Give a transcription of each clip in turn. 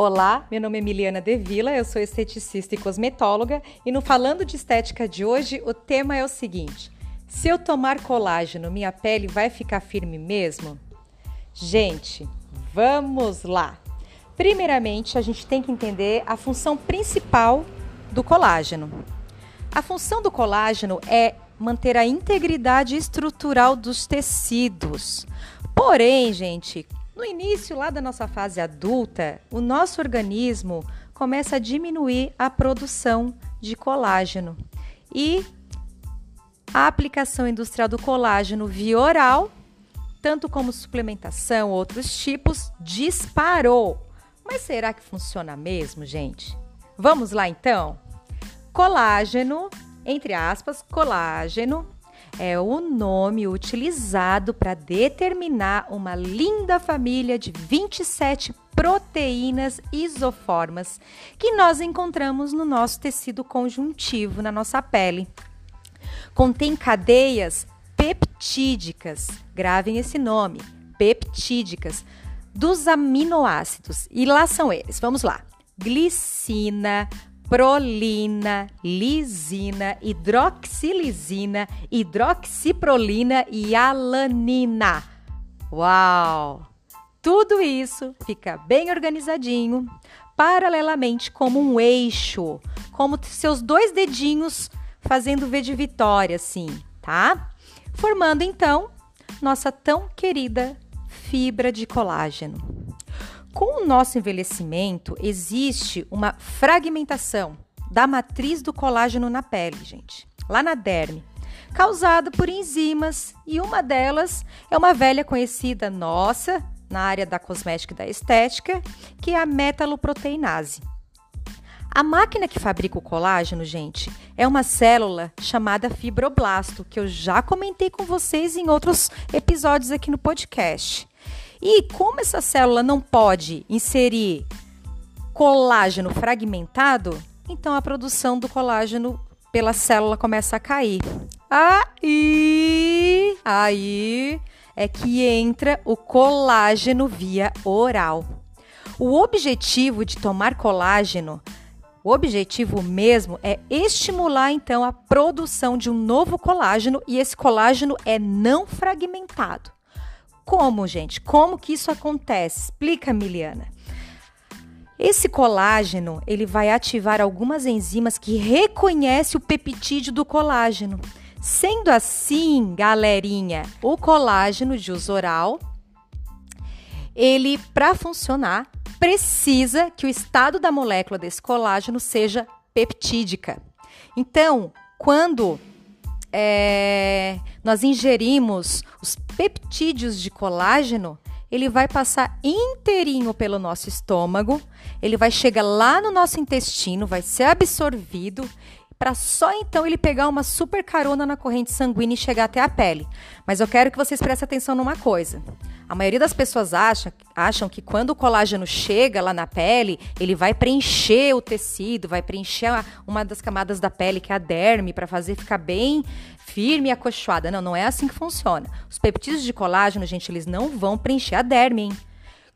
Olá, meu nome é Emiliana Devila, eu sou esteticista e cosmetóloga e no Falando de Estética de hoje o tema é o seguinte: se eu tomar colágeno, minha pele vai ficar firme mesmo? Gente, vamos lá! Primeiramente, a gente tem que entender a função principal do colágeno. A função do colágeno é manter a integridade estrutural dos tecidos. Porém, gente, no início lá da nossa fase adulta, o nosso organismo começa a diminuir a produção de colágeno e a aplicação industrial do colágeno via oral, tanto como suplementação, outros tipos, disparou. Mas será que funciona mesmo, gente? Vamos lá então? Colágeno, entre aspas, colágeno é o nome utilizado para determinar uma linda família de 27 proteínas isoformas que nós encontramos no nosso tecido conjuntivo, na nossa pele. Contém cadeias peptídicas, gravem esse nome, peptídicas, dos aminoácidos. E lá são eles, vamos lá: glicina, prolina, lisina, hidroxilisina, hidroxiprolina e alanina. Uau! Tudo isso fica bem organizadinho, paralelamente como um eixo, como seus dois dedinhos fazendo V de vitória, assim, tá? Formando então nossa tão querida fibra de colágeno. Com o nosso envelhecimento, existe uma fragmentação da matriz do colágeno na pele, gente, lá na derme, causada por enzimas, e uma delas é uma velha conhecida nossa na área da cosmética e da estética, que é a metaloproteinase. A máquina que fabrica o colágeno, gente, é uma célula chamada fibroblasto, que eu já comentei com vocês em outros episódios aqui no podcast. E como essa célula não pode inserir colágeno fragmentado, então a produção do colágeno pela célula começa a cair. Aí, aí é que entra o colágeno via oral. O objetivo de tomar colágeno, o objetivo mesmo é estimular então a produção de um novo colágeno e esse colágeno é não fragmentado. Como, gente? Como que isso acontece? Explica, Miliana. Esse colágeno, ele vai ativar algumas enzimas que reconhecem o peptídeo do colágeno. Sendo assim, galerinha, o colágeno de uso oral, ele para funcionar precisa que o estado da molécula desse colágeno seja peptídica. Então, quando é, nós ingerimos os peptídeos de colágeno, ele vai passar inteirinho pelo nosso estômago, ele vai chegar lá no nosso intestino, vai ser absorvido para só então ele pegar uma super carona na corrente sanguínea e chegar até a pele. Mas eu quero que vocês prestem atenção numa coisa. A maioria das pessoas acha, acham que quando o colágeno chega lá na pele, ele vai preencher o tecido, vai preencher uma das camadas da pele, que é a derme, para fazer ficar bem firme e acolchoada. Não, não é assim que funciona. Os peptídeos de colágeno, gente, eles não vão preencher a derme, hein?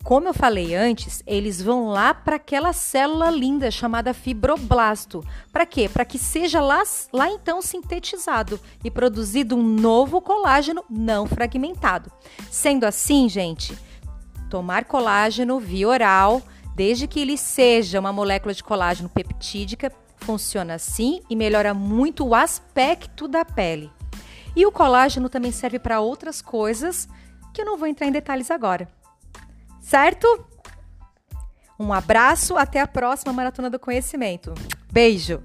Como eu falei antes, eles vão lá para aquela célula linda chamada fibroblasto. Para quê? Para que seja lá, lá então sintetizado e produzido um novo colágeno não fragmentado. Sendo assim, gente, tomar colágeno via oral, desde que ele seja uma molécula de colágeno peptídica, funciona assim e melhora muito o aspecto da pele. E o colágeno também serve para outras coisas que eu não vou entrar em detalhes agora. Certo? Um abraço, até a próxima Maratona do Conhecimento. Beijo!